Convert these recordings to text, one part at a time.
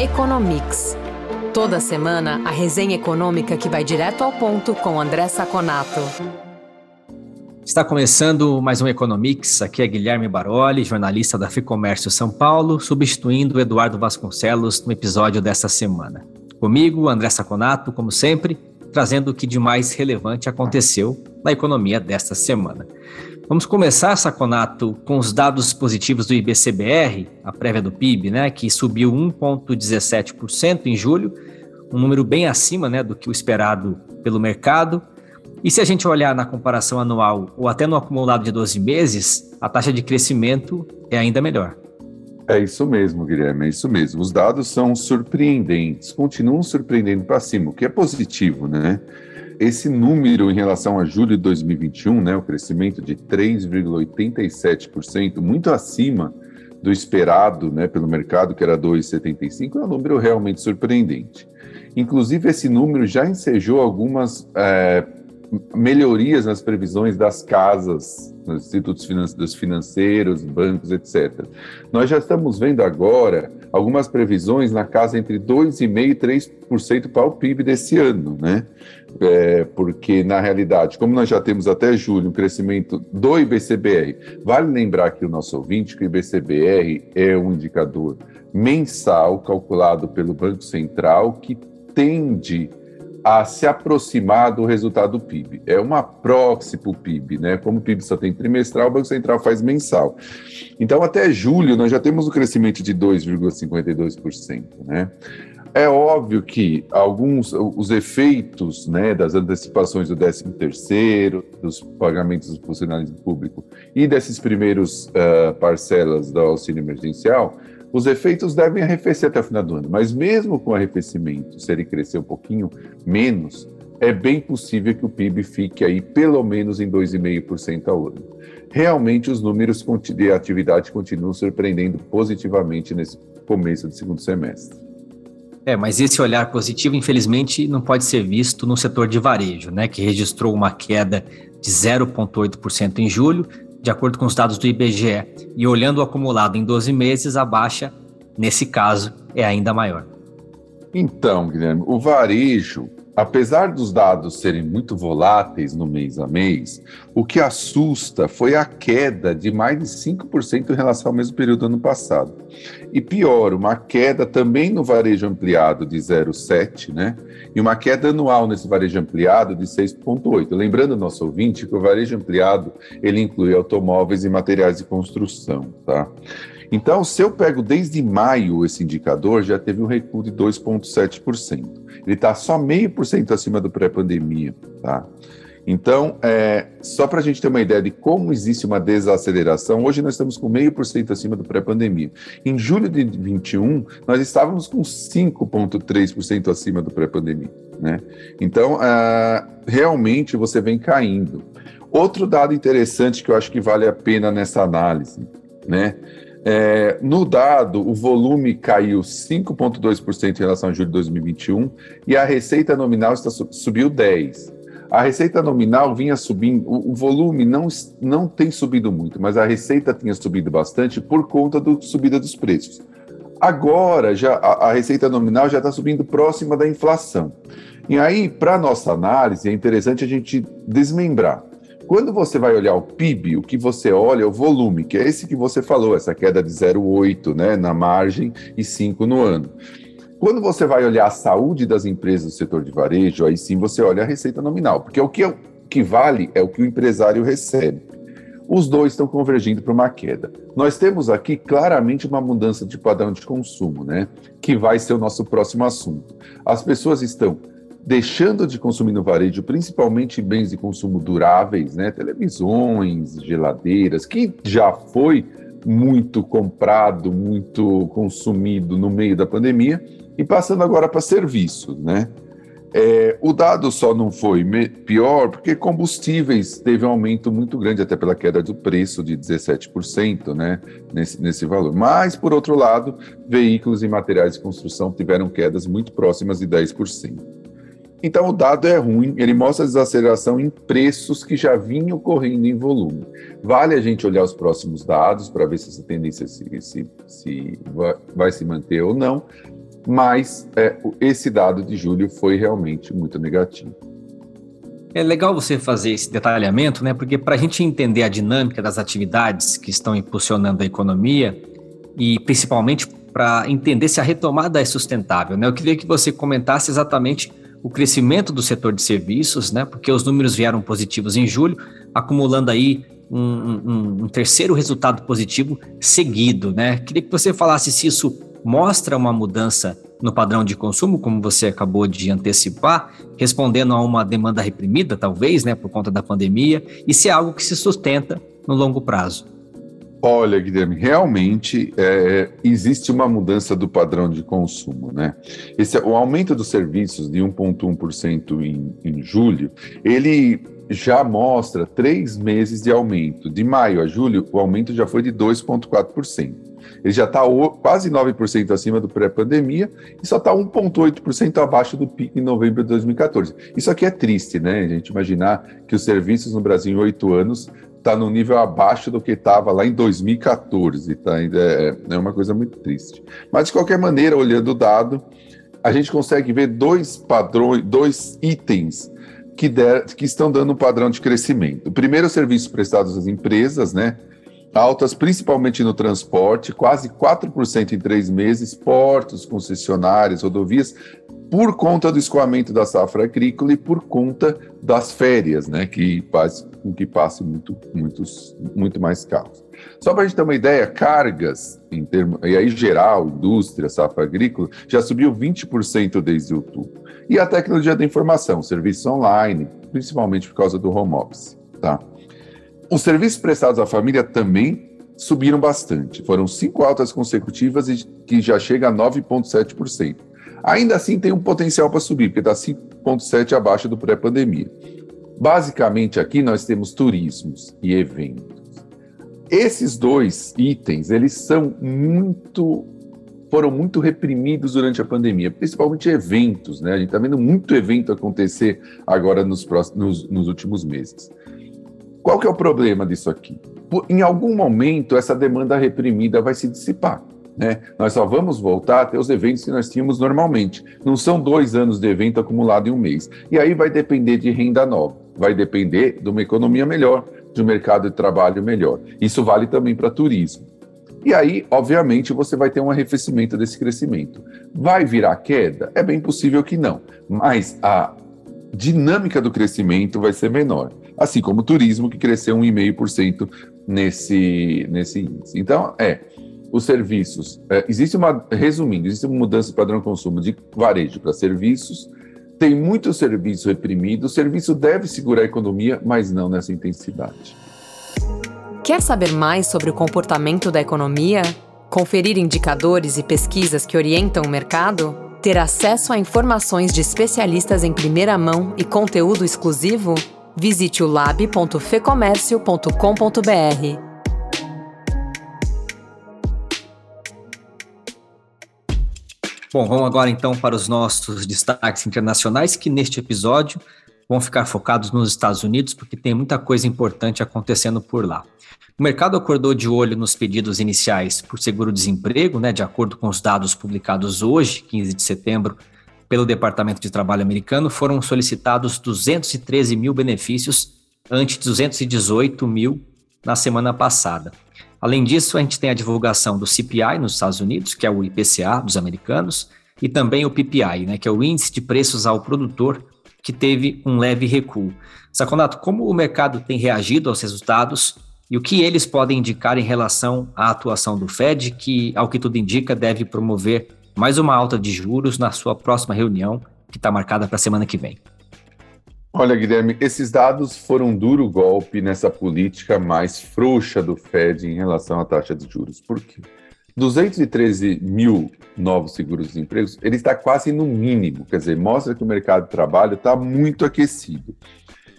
Economics. Toda semana, a resenha econômica que vai direto ao ponto com André Saconato. Está começando mais um Economics. Aqui é Guilherme Baroli, jornalista da Ficomércio São Paulo, substituindo Eduardo Vasconcelos no episódio desta semana. Comigo, André Saconato, como sempre, trazendo o que de mais relevante aconteceu na economia desta semana. Vamos começar, Saconato, com os dados positivos do IBCBR, a prévia do PIB, né, que subiu 1,17% em julho, um número bem acima né, do que o esperado pelo mercado. E se a gente olhar na comparação anual ou até no acumulado de 12 meses, a taxa de crescimento é ainda melhor. É isso mesmo, Guilherme, é isso mesmo. Os dados são surpreendentes, continuam surpreendendo para cima, o que é positivo, né? Esse número em relação a julho de 2021, né, o crescimento de 3,87%, muito acima do esperado né, pelo mercado, que era 2,75%, é um número realmente surpreendente. Inclusive, esse número já ensejou algumas é, melhorias nas previsões das casas, nos institutos financeiros, bancos, etc. Nós já estamos vendo agora algumas previsões na casa entre 2,5% e 3% para o PIB desse ano, né? É, porque, na realidade, como nós já temos até julho um crescimento do IBCBR, vale lembrar aqui o nosso ouvinte que o IBCBR é um indicador mensal calculado pelo Banco Central que tende a se aproximar do resultado do PIB. É uma proxy para o PIB, né? Como o PIB só tem trimestral, o Banco Central faz mensal. Então, até julho, nós já temos um crescimento de 2,52%, né? É óbvio que alguns os efeitos né, das antecipações do 13 terceiro, dos pagamentos do funcionalismo público e desses primeiros uh, parcelas do auxílio emergencial os efeitos devem arrefecer até o final do ano, mas mesmo com arrefecimento, se ele crescer um pouquinho menos, é bem possível que o PIB fique aí pelo menos em 2,5% ao ano. Realmente os números de atividade continuam surpreendendo positivamente nesse começo do segundo semestre. É, mas esse olhar positivo, infelizmente, não pode ser visto no setor de varejo, né, que registrou uma queda de 0,8% em julho, de acordo com os dados do IBGE, e olhando o acumulado em 12 meses, a baixa, nesse caso, é ainda maior. Então, Guilherme, o varejo, apesar dos dados serem muito voláteis no mês a mês, o que assusta foi a queda de mais de 5% em relação ao mesmo período do ano passado. E pior, uma queda também no varejo ampliado de 0,7%, né? E uma queda anual nesse varejo ampliado de 6,8%. Lembrando nosso ouvinte que o varejo ampliado ele inclui automóveis e materiais de construção, tá? Então, se eu pego desde maio esse indicador, já teve um recuo de 2,7%. Ele está só meio por cento acima do pré-pandemia, tá? Então, é, só para a gente ter uma ideia de como existe uma desaceleração, hoje nós estamos com meio por cento acima do pré-pandemia. Em julho de 21, nós estávamos com 5,3% acima do pré-pandemia. Né? Então, uh, realmente você vem caindo. Outro dado interessante que eu acho que vale a pena nessa análise, né? É, no dado, o volume caiu 5,2% em relação a julho de 2021 e a receita nominal está, subiu 10%. A receita nominal vinha subindo, o, o volume não, não tem subido muito, mas a receita tinha subido bastante por conta da subida dos preços. Agora, já a, a receita nominal já está subindo próxima da inflação. E aí, para nossa análise, é interessante a gente desmembrar. Quando você vai olhar o PIB, o que você olha é o volume, que é esse que você falou, essa queda de 0,8 né, na margem e 5 no ano. Quando você vai olhar a saúde das empresas do setor de varejo, aí sim você olha a receita nominal, porque o que, é, que vale é o que o empresário recebe. Os dois estão convergindo para uma queda. Nós temos aqui claramente uma mudança de padrão de consumo, né? Que vai ser o nosso próximo assunto. As pessoas estão deixando de consumir no varejo, principalmente bens de consumo duráveis, né? Televisões, geladeiras, que já foi muito comprado, muito consumido no meio da pandemia, e passando agora para serviços, né? É, o dado só não foi pior porque combustíveis teve um aumento muito grande, até pela queda do preço de 17%, né, nesse, nesse valor. Mas, por outro lado, veículos e materiais de construção tiveram quedas muito próximas de 10%. Então, o dado é ruim, ele mostra desaceleração em preços que já vinham correndo em volume. Vale a gente olhar os próximos dados para ver se essa tendência se, se, se vai, vai se manter ou não, mas é, esse dado de julho foi realmente muito negativo. É legal você fazer esse detalhamento, né? Porque para a gente entender a dinâmica das atividades que estão impulsionando a economia e principalmente para entender se a retomada é sustentável, né? Eu queria que você comentasse exatamente o crescimento do setor de serviços, né? Porque os números vieram positivos em julho, acumulando aí um, um, um terceiro resultado positivo seguido, né? Queria que você falasse se isso mostra uma mudança no padrão de consumo, como você acabou de antecipar, respondendo a uma demanda reprimida, talvez, né, por conta da pandemia, e se é algo que se sustenta no longo prazo. Olha, Guilherme, realmente é, existe uma mudança do padrão de consumo, né? Esse, o aumento dos serviços de 1,1% em, em julho, ele já mostra três meses de aumento. De maio a julho, o aumento já foi de 2,4%. Ele já está quase 9% acima do pré-pandemia e só está 1,8% abaixo do pico em novembro de 2014. Isso aqui é triste, né? A gente imaginar que os serviços no Brasil em oito anos está no nível abaixo do que estava lá em 2014, tá? É, é uma coisa muito triste. Mas, de qualquer maneira, olhando o dado, a gente consegue ver dois padrões, dois itens que, der, que estão dando um padrão de crescimento. O primeiro, serviços prestados às empresas, né? altas principalmente no transporte, quase 4% em três meses, portos, concessionárias, rodovias, por conta do escoamento da safra agrícola e por conta das férias, né, que faz com que passe muito, muitos, muito mais carros. Só para a gente ter uma ideia, cargas, em termo, e aí geral, indústria, safra agrícola, já subiu 20% desde outubro. E a tecnologia da informação, serviços online, principalmente por causa do home office, tá? Os serviços prestados à família também subiram bastante. Foram cinco altas consecutivas e que já chega a 9,7%. Ainda assim, tem um potencial para subir, porque está 5,7% abaixo do pré-pandemia. Basicamente, aqui nós temos turismos e eventos. Esses dois itens, eles são muito foram muito reprimidos durante a pandemia, principalmente eventos, né? A gente está vendo muito evento acontecer agora nos, próximos, nos, nos últimos meses. Qual que é o problema disso aqui? Em algum momento, essa demanda reprimida vai se dissipar. Né? Nós só vamos voltar a ter os eventos que nós tínhamos normalmente. Não são dois anos de evento acumulado em um mês. E aí vai depender de renda nova, vai depender de uma economia melhor, de um mercado de trabalho melhor. Isso vale também para turismo. E aí, obviamente, você vai ter um arrefecimento desse crescimento. Vai virar queda? É bem possível que não, mas a dinâmica do crescimento vai ser menor assim como o turismo, que cresceu 1,5% nesse, nesse índice. Então, é, os serviços, é, existe uma, resumindo, existe uma mudança de padrão de consumo de varejo para serviços, tem muito serviço reprimido, o serviço deve segurar a economia, mas não nessa intensidade. Quer saber mais sobre o comportamento da economia? Conferir indicadores e pesquisas que orientam o mercado? Ter acesso a informações de especialistas em primeira mão e conteúdo exclusivo? Visite o lab.fecomércio.com.br. Bom, vamos agora então para os nossos destaques internacionais, que neste episódio vão ficar focados nos Estados Unidos, porque tem muita coisa importante acontecendo por lá. O mercado acordou de olho nos pedidos iniciais por seguro-desemprego, né, de acordo com os dados publicados hoje, 15 de setembro, pelo Departamento de Trabalho americano, foram solicitados 213 mil benefícios, ante 218 mil na semana passada. Além disso, a gente tem a divulgação do CPI nos Estados Unidos, que é o IPCA dos americanos, e também o PPI, né, que é o Índice de Preços ao Produtor, que teve um leve recuo. Saconato, como o mercado tem reagido aos resultados e o que eles podem indicar em relação à atuação do Fed, que, ao que tudo indica, deve promover mais uma alta de juros na sua próxima reunião, que está marcada para a semana que vem. Olha, Guilherme, esses dados foram um duro golpe nessa política mais frouxa do Fed em relação à taxa de juros. Por quê? 213 mil novos seguros-empregos, ele está quase no mínimo, quer dizer, mostra que o mercado de trabalho está muito aquecido.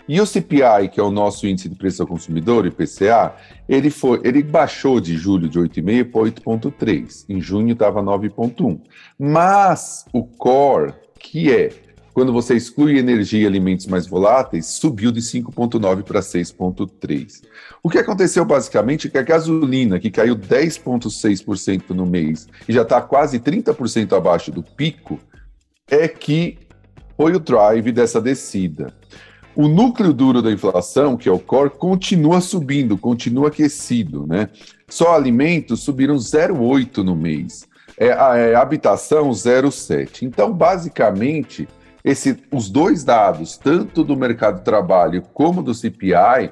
E o CPI, que é o nosso índice de preço ao consumidor, IPCA, ele, foi, ele baixou de julho de 8,5 para 8,3. Em junho estava 9,1. Mas o core, que é quando você exclui energia e alimentos mais voláteis, subiu de 5,9 para 6,3. O que aconteceu basicamente é que a gasolina, que caiu 10,6% no mês e já está quase 30% abaixo do pico, é que foi o drive dessa descida. O núcleo duro da inflação, que é o core, continua subindo, continua aquecido, né? Só alimentos subiram 0,8 no mês. É, é, habitação 0,7. Então, basicamente, esse, os dois dados, tanto do mercado de trabalho como do CPI,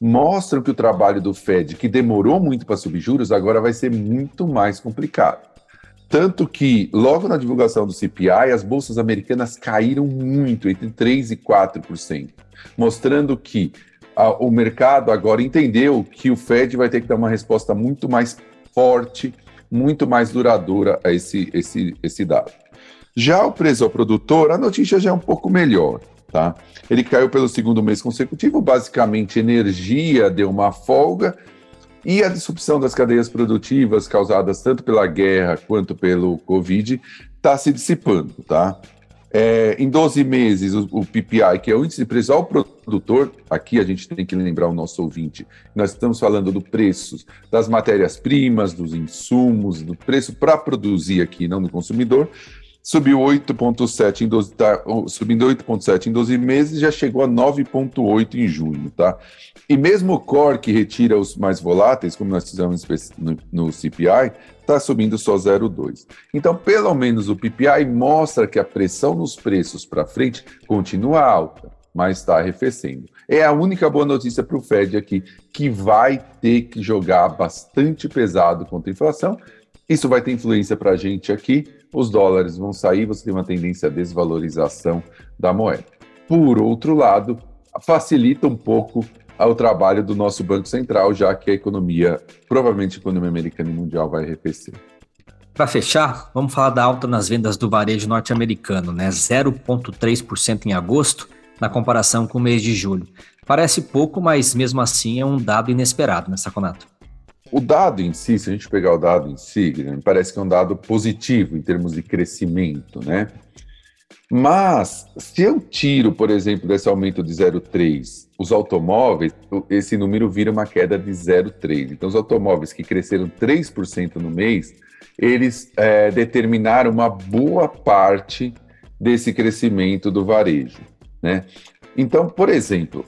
mostram que o trabalho do Fed, que demorou muito para subir juros, agora vai ser muito mais complicado. Tanto que, logo na divulgação do CPI, as bolsas americanas caíram muito, entre 3% e 4%, mostrando que a, o mercado agora entendeu que o Fed vai ter que dar uma resposta muito mais forte, muito mais duradoura a esse, esse, esse dado. Já o preço ao produtor, a notícia já é um pouco melhor. Tá? Ele caiu pelo segundo mês consecutivo, basicamente energia deu uma folga e a disrupção das cadeias produtivas causadas tanto pela guerra quanto pelo Covid está se dissipando, tá? É, em 12 meses, o, o, PPI, que é o índice de preço ao produtor, aqui a gente tem que lembrar o nosso ouvinte, nós estamos falando do preço das matérias-primas, dos insumos, do preço para produzir aqui, não do consumidor, subiu 8,7 em 12, tá, subindo 8,7 em 12 meses, já chegou a 9,8 em junho, tá? E mesmo o core que retira os mais voláteis, como nós fizemos no, no CPI, está subindo só 0,2. Então, pelo menos o PPI mostra que a pressão nos preços para frente continua alta, mas está arrefecendo. É a única boa notícia para o Fed aqui, que vai ter que jogar bastante pesado contra a inflação. Isso vai ter influência para a gente aqui, os dólares vão sair, você tem uma tendência à desvalorização da moeda. Por outro lado, facilita um pouco o trabalho do nosso Banco Central, já que a economia, provavelmente a economia americana e mundial, vai arrefecer. Para fechar, vamos falar da alta nas vendas do varejo norte-americano, né? 0,3% em agosto, na comparação com o mês de julho. Parece pouco, mas mesmo assim é um dado inesperado, né, Saconato? O dado em si, se a gente pegar o dado em si, me parece que é um dado positivo em termos de crescimento, né? Mas, se eu tiro, por exemplo, desse aumento de 0,3 os automóveis, esse número vira uma queda de 0,3. Então, os automóveis que cresceram 3% no mês, eles é, determinaram uma boa parte desse crescimento do varejo. Né? Então, por exemplo,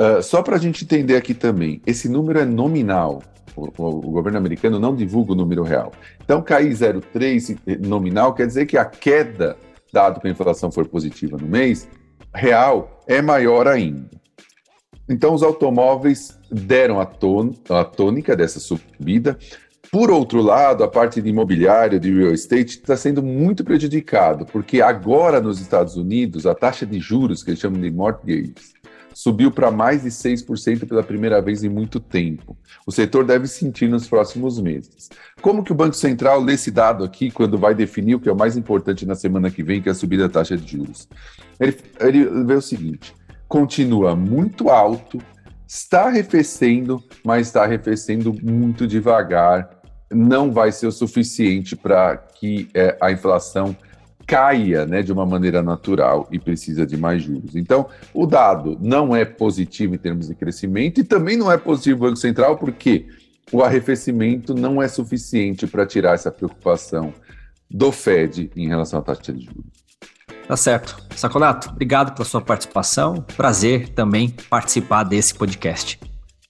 uh, só para a gente entender aqui também, esse número é nominal. O, o, governo americano não divulga o número real. Então, cair 0,3 nominal quer dizer que a queda, dado que a inflação for positiva no mês, real é maior ainda. Então, os automóveis deram a, a tônica dessa subida. Por outro lado, a parte de imobiliário, de real estate, está sendo muito prejudicado, porque agora nos Estados Unidos, a taxa de juros, que eles chamam de mortgages, subiu para mais de 6% pela primeira vez em muito tempo. O setor deve sentir nos próximos meses. Como que o Banco Central lê esse dado aqui quando vai definir o que é o mais importante na semana que vem, que é a subida da taxa de juros? Ele, ele vê o seguinte: continua muito alto, está arrefecendo, mas está arrefecendo muito devagar. Não vai ser o suficiente para que é, a inflação caia né, de uma maneira natural e precisa de mais juros. Então, o dado não é positivo em termos de crescimento e também não é positivo o Banco Central, porque o arrefecimento não é suficiente para tirar essa preocupação do Fed em relação à taxa de juros. Tá certo. Saconato, obrigado pela sua participação. Prazer também participar desse podcast.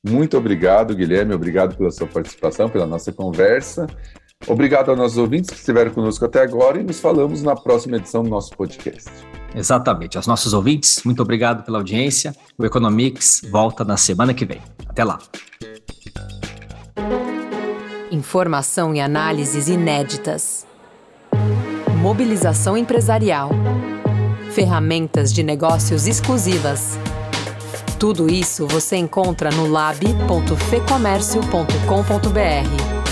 Muito obrigado, Guilherme. Obrigado pela sua participação, pela nossa conversa. Obrigado aos nossos ouvintes que estiveram conosco até agora e nos falamos na próxima edição do nosso podcast. Exatamente. Aos nossos ouvintes, muito obrigado pela audiência. O Economics volta na semana que vem. Até lá. Informação e análises inéditas. Mobilização empresarial. Ferramentas de negócios exclusivas. Tudo isso você encontra no lab.fecomércio.com.br.